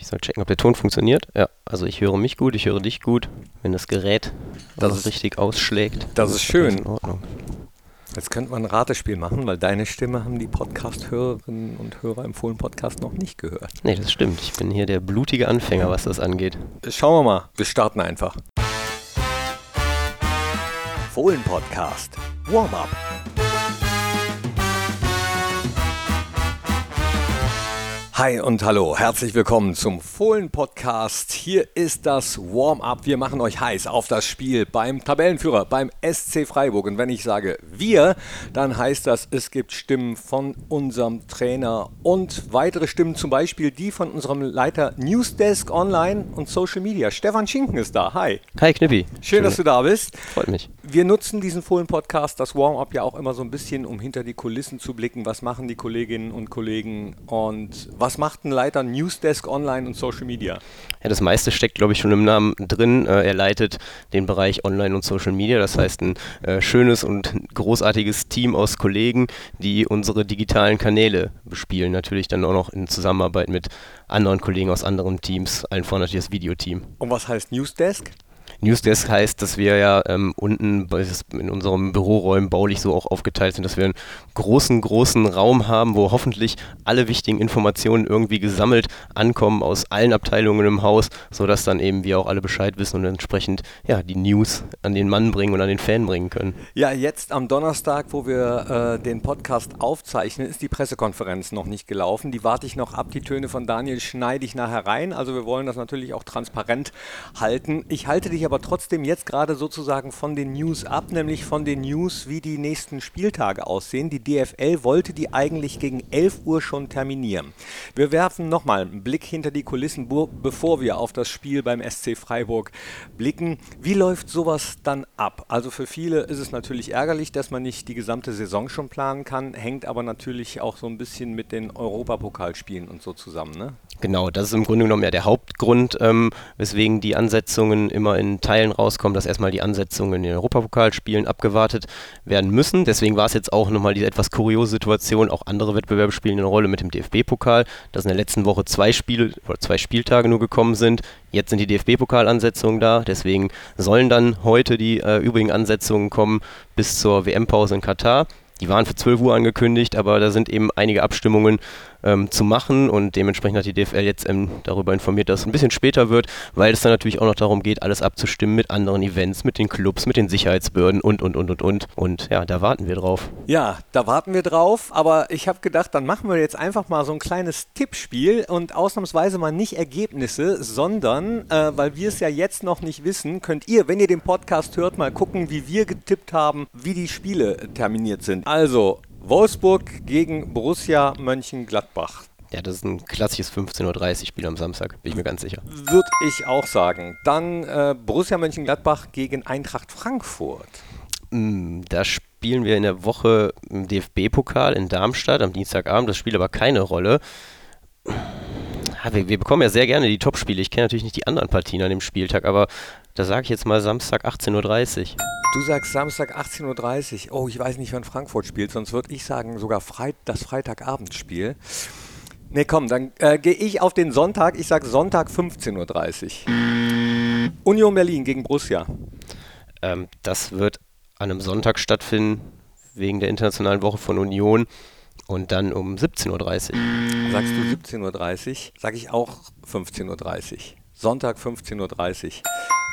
Ich soll checken, ob der Ton funktioniert. Ja, also ich höre mich gut, ich höre dich gut. Wenn das Gerät das also richtig ausschlägt. Das ist schön. in Ordnung. Jetzt könnte man ein Ratespiel machen, weil deine Stimme haben die Podcast-Hörerinnen und Hörer im Fohlen-Podcast noch nicht gehört. Nee, das stimmt. Ich bin hier der blutige Anfänger, was das angeht. Schauen wir mal. Wir starten einfach. Fohlen-Podcast. Warm-up. Hi und hallo, herzlich willkommen zum Fohlen-Podcast. Hier ist das Warm-up. Wir machen euch heiß auf das Spiel beim Tabellenführer, beim SC Freiburg. Und wenn ich sage wir, dann heißt das, es gibt Stimmen von unserem Trainer und weitere Stimmen, zum Beispiel die von unserem Leiter Newsdesk Online und Social Media. Stefan Schinken ist da. Hi. Hi Knippi. Schön, Schön, dass du da bist. Freut mich. Wir nutzen diesen Fohlen-Podcast, das Warm-up ja auch immer so ein bisschen, um hinter die Kulissen zu blicken. Was machen die Kolleginnen und Kollegen und was was macht ein Leiter Newsdesk Online und Social Media? Ja, das meiste steckt, glaube ich, schon im Namen drin. Äh, er leitet den Bereich Online und Social Media. Das heißt, ein äh, schönes und großartiges Team aus Kollegen, die unsere digitalen Kanäle bespielen. Natürlich dann auch noch in Zusammenarbeit mit anderen Kollegen aus anderen Teams, allen voran natürlich das Videoteam. Und was heißt Newsdesk? Newsdesk heißt, dass wir ja ähm, unten in unserem Büroräumen baulich so auch aufgeteilt sind, dass wir einen großen, großen Raum haben, wo hoffentlich alle wichtigen Informationen irgendwie gesammelt ankommen aus allen Abteilungen im Haus, sodass dann eben wir auch alle Bescheid wissen und entsprechend ja, die News an den Mann bringen und an den Fan bringen können. Ja, jetzt am Donnerstag, wo wir äh, den Podcast aufzeichnen, ist die Pressekonferenz noch nicht gelaufen. Die warte ich noch ab. Die Töne von Daniel schneide ich nachher rein. Also wir wollen das natürlich auch transparent halten. Ich halte dich aber aber trotzdem jetzt gerade sozusagen von den News ab, nämlich von den News, wie die nächsten Spieltage aussehen. Die DFL wollte die eigentlich gegen 11 Uhr schon terminieren. Wir werfen nochmal einen Blick hinter die Kulissen, bevor wir auf das Spiel beim SC Freiburg blicken. Wie läuft sowas dann ab? Also für viele ist es natürlich ärgerlich, dass man nicht die gesamte Saison schon planen kann, hängt aber natürlich auch so ein bisschen mit den Europapokalspielen und so zusammen. Ne? Genau, das ist im Grunde genommen ja der Hauptgrund, ähm, weswegen die Ansetzungen immer in Teilen rauskommen, dass erstmal die Ansetzungen in den Europapokalspielen abgewartet werden müssen. Deswegen war es jetzt auch nochmal diese etwas kuriose Situation. Auch andere Wettbewerbe spielen eine Rolle mit dem DFB-Pokal, dass in der letzten Woche zwei Spiele oder zwei Spieltage nur gekommen sind. Jetzt sind die DFB-Pokal-Ansetzungen da, deswegen sollen dann heute die äh, übrigen Ansetzungen kommen bis zur WM-Pause in Katar. Die waren für 12 Uhr angekündigt, aber da sind eben einige Abstimmungen ähm, zu machen und dementsprechend hat die DFL jetzt ähm, darüber informiert, dass es ein bisschen später wird, weil es dann natürlich auch noch darum geht, alles abzustimmen mit anderen Events, mit den Clubs, mit den Sicherheitsbehörden und, und, und, und, und. Und ja, da warten wir drauf. Ja, da warten wir drauf, aber ich habe gedacht, dann machen wir jetzt einfach mal so ein kleines Tippspiel und ausnahmsweise mal nicht Ergebnisse, sondern, äh, weil wir es ja jetzt noch nicht wissen, könnt ihr, wenn ihr den Podcast hört, mal gucken, wie wir getippt haben, wie die Spiele terminiert sind. Also, Wolfsburg gegen Borussia Mönchengladbach. Ja, das ist ein klassisches 15.30 Uhr Spiel am Samstag, bin ich mir ganz sicher. Würde ich auch sagen. Dann äh, Borussia Mönchengladbach gegen Eintracht Frankfurt. Mm, da spielen wir in der Woche im DFB-Pokal in Darmstadt am Dienstagabend. Das spielt aber keine Rolle. Ja, wir, wir, bekommen ja sehr gerne die Topspiele. Ich kenne natürlich nicht die anderen Partien an dem Spieltag, aber da sage ich jetzt mal Samstag 18.30 Uhr. Du sagst Samstag 18.30 Uhr. Oh, ich weiß nicht, wann Frankfurt spielt, sonst würde ich sagen sogar Freit das Freitagabendspiel. Ne, komm, dann äh, gehe ich auf den Sonntag. Ich sage Sonntag 15.30 Uhr. Union Berlin gegen Borussia. Ähm, das wird an einem Sonntag stattfinden, wegen der Internationalen Woche von Union. Und dann um 17.30 Uhr. Sagst du 17.30 Uhr? Sage ich auch 15.30 Uhr. Sonntag 15.30 Uhr.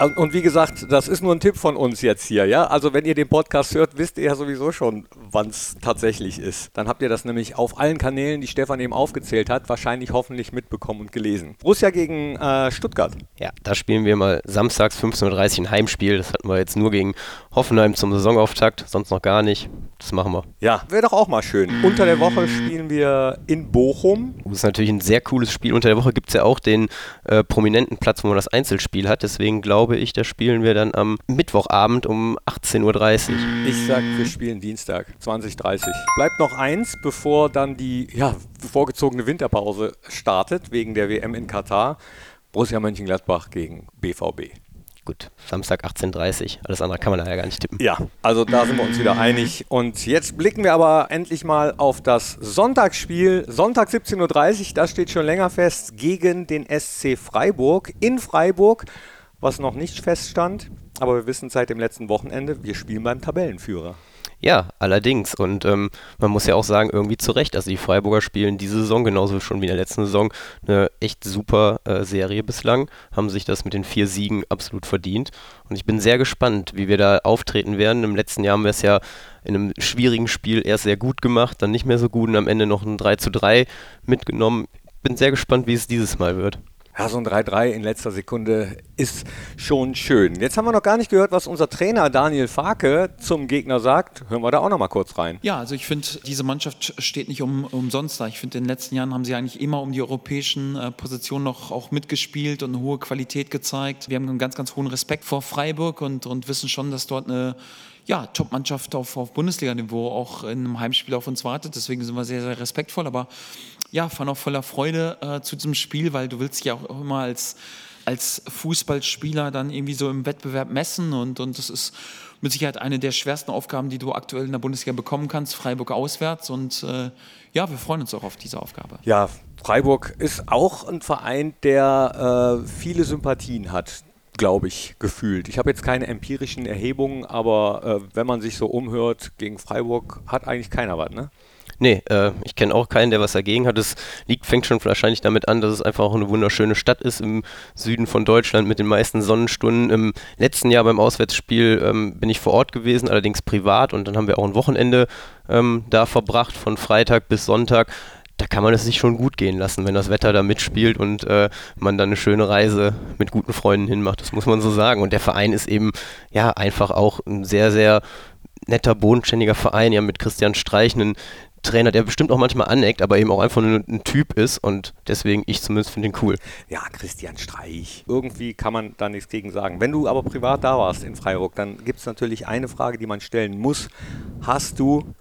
Und wie gesagt, das ist nur ein Tipp von uns jetzt hier, ja. Also wenn ihr den Podcast hört, wisst ihr ja sowieso schon, wann es tatsächlich ist. Dann habt ihr das nämlich auf allen Kanälen, die Stefan eben aufgezählt hat, wahrscheinlich hoffentlich mitbekommen und gelesen. Borussia gegen äh, Stuttgart. Ja, da spielen wir mal samstags 15.30 Uhr ein Heimspiel. Das hatten wir jetzt nur gegen Hoffenheim zum Saisonauftakt, sonst noch gar nicht. Das machen wir. Ja, wäre doch auch mal schön. Unter der Woche spielen wir in Bochum. Das ist natürlich ein sehr cooles Spiel. Unter der Woche gibt es ja auch den äh, prominenten Platz, wo man das Einzelspiel hat. Deswegen glaube ich, das spielen wir dann am Mittwochabend um 18.30 Uhr. Ich sag, wir spielen Dienstag, 20.30 Uhr. Bleibt noch eins, bevor dann die ja, vorgezogene Winterpause startet, wegen der WM in Katar. Borussia Mönchengladbach gegen BVB. Gut, Samstag 18.30 Uhr. Alles andere kann man da ja gar nicht tippen. Ja, also da sind wir uns wieder einig. Und jetzt blicken wir aber endlich mal auf das Sonntagsspiel. Sonntag 17.30 Uhr, das steht schon länger fest, gegen den SC Freiburg in Freiburg, was noch nicht feststand. Aber wir wissen seit dem letzten Wochenende, wir spielen beim Tabellenführer. Ja, allerdings. Und ähm, man muss ja auch sagen, irgendwie zu Recht. Also die Freiburger spielen diese Saison, genauso schon wie in der letzten Saison, eine echt super äh, Serie bislang. Haben sich das mit den vier Siegen absolut verdient. Und ich bin sehr gespannt, wie wir da auftreten werden. Im letzten Jahr haben wir es ja in einem schwierigen Spiel erst sehr gut gemacht, dann nicht mehr so gut und am Ende noch ein 3 zu 3 mitgenommen. Bin sehr gespannt, wie es dieses Mal wird. Ja, so ein 3-3 in letzter Sekunde ist schon schön. Jetzt haben wir noch gar nicht gehört, was unser Trainer Daniel Farke zum Gegner sagt. Hören wir da auch noch mal kurz rein. Ja, also ich finde, diese Mannschaft steht nicht um, umsonst da. Ich finde, in den letzten Jahren haben sie eigentlich immer um die europäischen äh, Positionen noch auch mitgespielt und eine hohe Qualität gezeigt. Wir haben einen ganz, ganz hohen Respekt vor Freiburg und, und wissen schon, dass dort eine ja, Top-Mannschaft auf, auf Bundesliga-Niveau auch in einem Heimspiel auf uns wartet. Deswegen sind wir sehr, sehr respektvoll. Aber ja, fahren auch voller Freude äh, zu diesem Spiel, weil du willst ja auch immer als, als Fußballspieler dann irgendwie so im Wettbewerb messen und, und das ist mit Sicherheit eine der schwersten Aufgaben, die du aktuell in der Bundesliga bekommen kannst, Freiburg auswärts und äh, ja, wir freuen uns auch auf diese Aufgabe. Ja, Freiburg ist auch ein Verein, der äh, viele Sympathien hat glaube ich, gefühlt. Ich habe jetzt keine empirischen Erhebungen, aber äh, wenn man sich so umhört, gegen Freiburg hat eigentlich keiner was, ne? Nee, äh, ich kenne auch keinen, der was dagegen hat. Es liegt, fängt schon wahrscheinlich damit an, dass es einfach auch eine wunderschöne Stadt ist im Süden von Deutschland mit den meisten Sonnenstunden. Im letzten Jahr beim Auswärtsspiel ähm, bin ich vor Ort gewesen, allerdings privat und dann haben wir auch ein Wochenende ähm, da verbracht, von Freitag bis Sonntag da kann man es sich schon gut gehen lassen, wenn das Wetter da mitspielt und äh, man dann eine schöne Reise mit guten Freunden hinmacht. Das muss man so sagen. Und der Verein ist eben ja einfach auch ein sehr, sehr netter, bodenständiger Verein. Ja, mit Christian Streich einen Trainer, der bestimmt auch manchmal aneckt, aber eben auch einfach nur ein Typ ist und deswegen, ich zumindest finde ihn cool. Ja, Christian Streich. Irgendwie kann man da nichts gegen sagen. Wenn du aber privat da warst in Freiburg, dann gibt es natürlich eine Frage, die man stellen muss. Hast du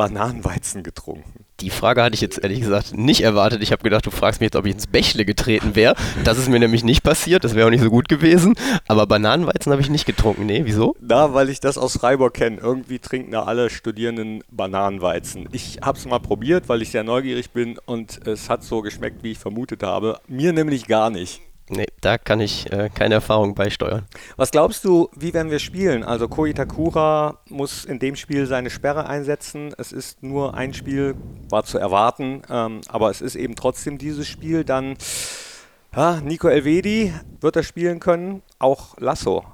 Bananenweizen getrunken? Die Frage hatte ich jetzt ehrlich gesagt nicht erwartet. Ich habe gedacht, du fragst mich jetzt, ob ich ins Bächle getreten wäre. Das ist mir nämlich nicht passiert, das wäre auch nicht so gut gewesen. Aber Bananenweizen habe ich nicht getrunken. Nee, wieso? Da, weil ich das aus Freiburg kenne. Irgendwie trinken da alle Studierenden Bananenweizen. Ich habe es mal probiert, weil ich sehr neugierig bin und es hat so geschmeckt, wie ich vermutet habe. Mir nämlich gar nicht. Nee, da kann ich äh, keine Erfahrung beisteuern. Was glaubst du, wie werden wir spielen? Also Ko Itakura muss in dem Spiel seine Sperre einsetzen. Es ist nur ein Spiel, war zu erwarten, ähm, aber es ist eben trotzdem dieses Spiel. Dann ja, Nico Elvedi wird er spielen können, auch Lasso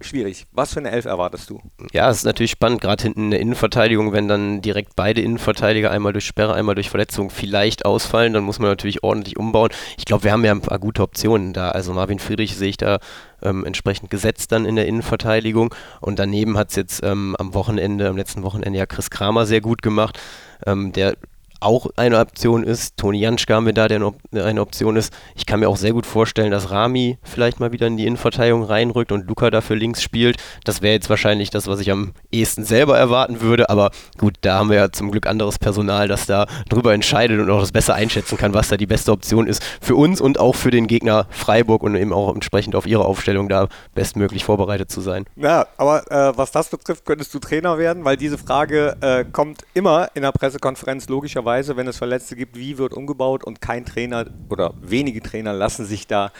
schwierig. Was für eine Elf erwartest du? Ja, es ist natürlich spannend, gerade hinten in der Innenverteidigung, wenn dann direkt beide Innenverteidiger einmal durch Sperre, einmal durch Verletzung vielleicht ausfallen, dann muss man natürlich ordentlich umbauen. Ich glaube, wir haben ja ein paar gute Optionen da. Also Marvin Friedrich sehe ich da ähm, entsprechend gesetzt dann in der Innenverteidigung und daneben hat es jetzt ähm, am Wochenende, am letzten Wochenende ja Chris Kramer sehr gut gemacht. Ähm, der auch eine Option ist. Toni Janschka haben wir da, der eine Option ist. Ich kann mir auch sehr gut vorstellen, dass Rami vielleicht mal wieder in die Innenverteidigung reinrückt und Luca dafür links spielt. Das wäre jetzt wahrscheinlich das, was ich am ehesten selber erwarten würde. Aber gut, da haben wir ja zum Glück anderes Personal, das da drüber entscheidet und auch das besser einschätzen kann, was da die beste Option ist für uns und auch für den Gegner Freiburg und eben auch entsprechend auf ihre Aufstellung da bestmöglich vorbereitet zu sein. Ja, aber äh, was das betrifft, könntest du Trainer werden, weil diese Frage äh, kommt immer in der Pressekonferenz logischerweise Weise, wenn es Verletzte gibt, wie wird umgebaut und kein Trainer oder wenige Trainer lassen sich da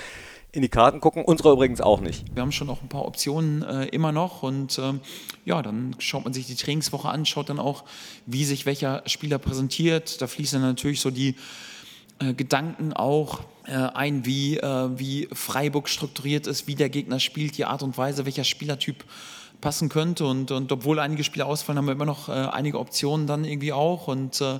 in die Karten gucken. Unsere übrigens auch nicht. Wir haben schon auch ein paar Optionen äh, immer noch und ähm, ja, dann schaut man sich die Trainingswoche an, schaut dann auch, wie sich welcher Spieler präsentiert. Da fließen dann natürlich so die äh, Gedanken auch äh, ein, wie, äh, wie Freiburg strukturiert ist, wie der Gegner spielt, die Art und Weise, welcher Spielertyp passen könnte. Und, und obwohl einige Spiele ausfallen, haben wir immer noch äh, einige Optionen dann irgendwie auch. Und äh,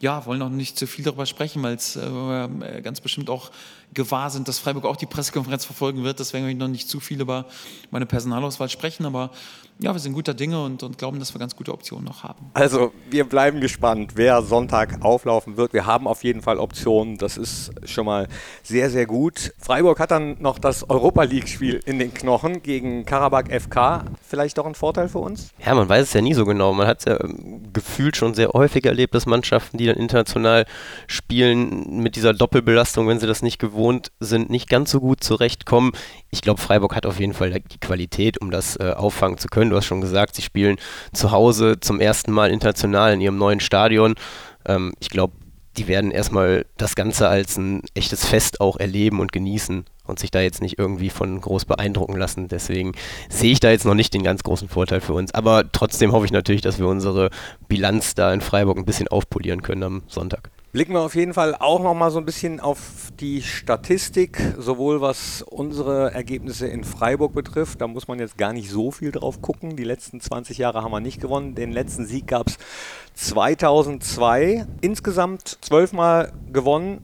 ja, wollen noch nicht zu viel darüber sprechen, weil es äh, ganz bestimmt auch gewahr sind, dass Freiburg auch die Pressekonferenz verfolgen wird. Deswegen will ich noch nicht zu viel über meine Personalauswahl sprechen. Aber ja, wir sind guter Dinge und, und glauben, dass wir ganz gute Optionen noch haben. Also wir bleiben gespannt, wer Sonntag auflaufen wird. Wir haben auf jeden Fall Optionen. Das ist schon mal sehr, sehr gut. Freiburg hat dann noch das Europa League-Spiel in den Knochen gegen Karabakh FK. vielleicht doch ein Vorteil für uns? Ja, man weiß es ja nie so genau. Man hat es ja ähm, gefühlt schon sehr häufig erlebt, dass Mannschaften, die dann international spielen, mit dieser Doppelbelastung, wenn sie das nicht gewohnt sind, nicht ganz so gut zurechtkommen. Ich glaube, Freiburg hat auf jeden Fall die Qualität, um das äh, auffangen zu können. Du hast schon gesagt, sie spielen zu Hause zum ersten Mal international in ihrem neuen Stadion. Ähm, ich glaube, die werden erstmal das Ganze als ein echtes Fest auch erleben und genießen und sich da jetzt nicht irgendwie von groß beeindrucken lassen. Deswegen sehe ich da jetzt noch nicht den ganz großen Vorteil für uns. Aber trotzdem hoffe ich natürlich, dass wir unsere Bilanz da in Freiburg ein bisschen aufpolieren können am Sonntag. Blicken wir auf jeden Fall auch noch mal so ein bisschen auf die Statistik, sowohl was unsere Ergebnisse in Freiburg betrifft. Da muss man jetzt gar nicht so viel drauf gucken. Die letzten 20 Jahre haben wir nicht gewonnen. Den letzten Sieg gab es 2002. Insgesamt zwölfmal gewonnen,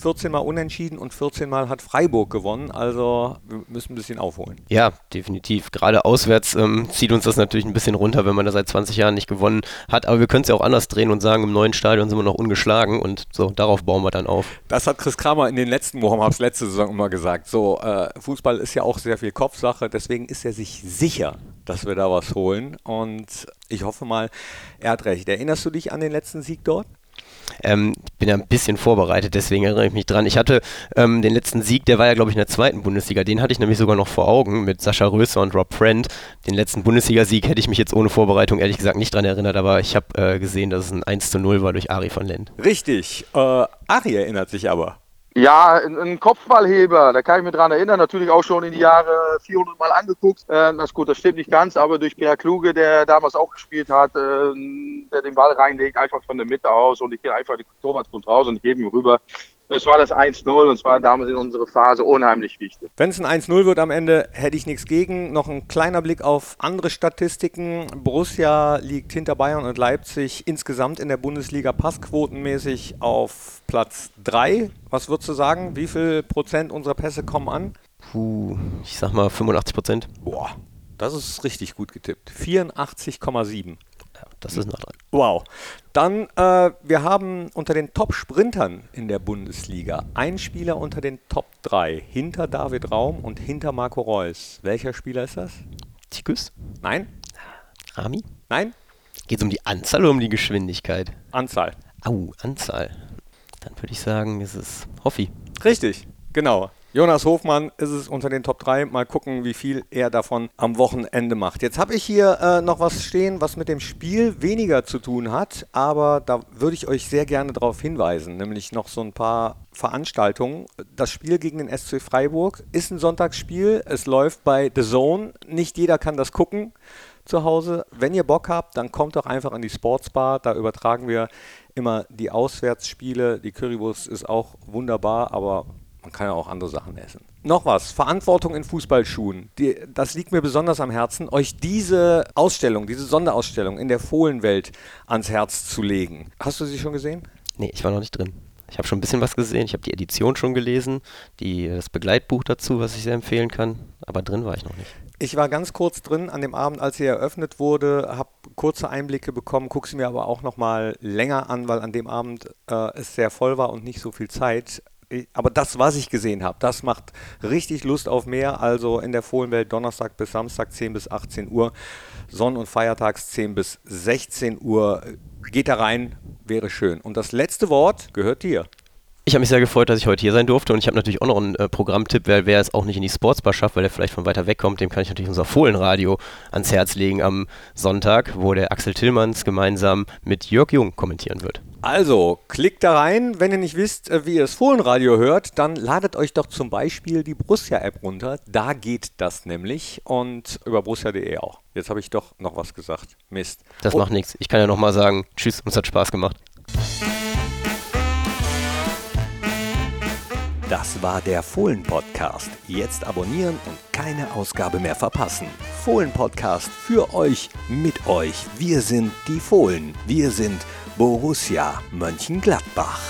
14 Mal unentschieden und 14 Mal hat Freiburg gewonnen. Also wir müssen ein bisschen aufholen. Ja, definitiv. Gerade auswärts ähm, zieht uns das natürlich ein bisschen runter, wenn man da seit 20 Jahren nicht gewonnen hat. Aber wir können es ja auch anders drehen und sagen, im neuen Stadion sind wir noch ungeschlagen und so, darauf bauen wir dann auf. Das hat Chris Kramer in den letzten Warm-Ups letzte Saison immer gesagt. So, äh, Fußball ist ja auch sehr viel Kopfsache, deswegen ist er sich sicher, dass wir da was holen. Und ich hoffe mal, er hat recht. Erinnerst du dich an den letzten Sieg dort? Ähm, ich bin ja ein bisschen vorbereitet, deswegen erinnere ich mich dran. Ich hatte ähm, den letzten Sieg, der war ja, glaube ich, in der zweiten Bundesliga. Den hatte ich nämlich sogar noch vor Augen mit Sascha Röser und Rob Friend. Den letzten Bundesligasieg hätte ich mich jetzt ohne Vorbereitung ehrlich gesagt nicht dran erinnert, aber ich habe äh, gesehen, dass es ein 1 zu 0 war durch Ari von Lent. Richtig. Äh, Ari erinnert sich aber. Ja, ein, Kopfballheber, da kann ich mich dran erinnern, natürlich auch schon in die Jahre 400 Mal angeguckt. Äh, das gut, das stimmt nicht ganz, aber durch Pierre Kluge, der damals auch gespielt hat, äh, der den Ball reinlegt, einfach von der Mitte aus und ich gehe einfach die Torwartgrund raus und ich gebe ihm rüber. Es war das 1-0 und es war damals in unserer Phase unheimlich wichtig. Wenn es ein 1-0 wird am Ende, hätte ich nichts gegen. Noch ein kleiner Blick auf andere Statistiken. Borussia liegt hinter Bayern und Leipzig insgesamt in der Bundesliga passquotenmäßig auf Platz 3. Was würdest du sagen? Wie viel Prozent unserer Pässe kommen an? Puh, ich sag mal 85 Prozent. Boah, das ist richtig gut getippt. 84,7 das ist nah dran. Wow. Dann, äh, wir haben unter den Top-Sprintern in der Bundesliga einen Spieler unter den Top 3, hinter David Raum und hinter Marco Reus. Welcher Spieler ist das? Tikus? Nein. Rami? Nein. Geht es um die Anzahl oder um die Geschwindigkeit? Anzahl. Au, Anzahl. Dann würde ich sagen, ist es Hoffi. Richtig, genau. Jonas Hofmann ist es unter den Top 3. Mal gucken, wie viel er davon am Wochenende macht. Jetzt habe ich hier äh, noch was stehen, was mit dem Spiel weniger zu tun hat, aber da würde ich euch sehr gerne darauf hinweisen, nämlich noch so ein paar Veranstaltungen. Das Spiel gegen den SC Freiburg ist ein Sonntagsspiel. Es läuft bei The Zone. Nicht jeder kann das gucken zu Hause. Wenn ihr Bock habt, dann kommt doch einfach an die Sportsbar. Da übertragen wir immer die Auswärtsspiele. Die Currywurst ist auch wunderbar, aber man kann ja auch andere Sachen essen. Noch was, Verantwortung in Fußballschuhen. Die, das liegt mir besonders am Herzen, euch diese Ausstellung, diese Sonderausstellung in der Fohlenwelt ans Herz zu legen. Hast du sie schon gesehen? Nee, ich war noch nicht drin. Ich habe schon ein bisschen was gesehen. Ich habe die Edition schon gelesen, die, das Begleitbuch dazu, was ich sehr empfehlen kann. Aber drin war ich noch nicht. Ich war ganz kurz drin an dem Abend, als sie eröffnet wurde, habe kurze Einblicke bekommen, gucke sie mir aber auch noch mal länger an, weil an dem Abend äh, es sehr voll war und nicht so viel Zeit aber das, was ich gesehen habe, das macht richtig Lust auf mehr. Also in der Fohlenwelt Donnerstag bis Samstag 10 bis 18 Uhr, Sonn- und Feiertags 10 bis 16 Uhr. Geht da rein, wäre schön. Und das letzte Wort gehört dir. Ich habe mich sehr gefreut, dass ich heute hier sein durfte und ich habe natürlich auch noch einen äh, Programmtipp, wer, wer es auch nicht in die Sportsbar schafft, weil er vielleicht von weiter weg kommt, dem kann ich natürlich unser Fohlenradio ans Herz legen am Sonntag, wo der Axel Tillmanns gemeinsam mit Jörg Jung kommentieren wird. Also, klickt da rein. Wenn ihr nicht wisst, äh, wie ihr das Fohlenradio hört, dann ladet euch doch zum Beispiel die Borussia-App runter. Da geht das nämlich. Und über borussia.de auch. Jetzt habe ich doch noch was gesagt. Mist. Das oh. macht nichts. Ich kann ja nochmal sagen, tschüss, uns hat Spaß gemacht. Das war der Fohlen-Podcast. Jetzt abonnieren und keine Ausgabe mehr verpassen. Fohlen-Podcast für euch, mit euch. Wir sind die Fohlen. Wir sind Borussia Mönchengladbach.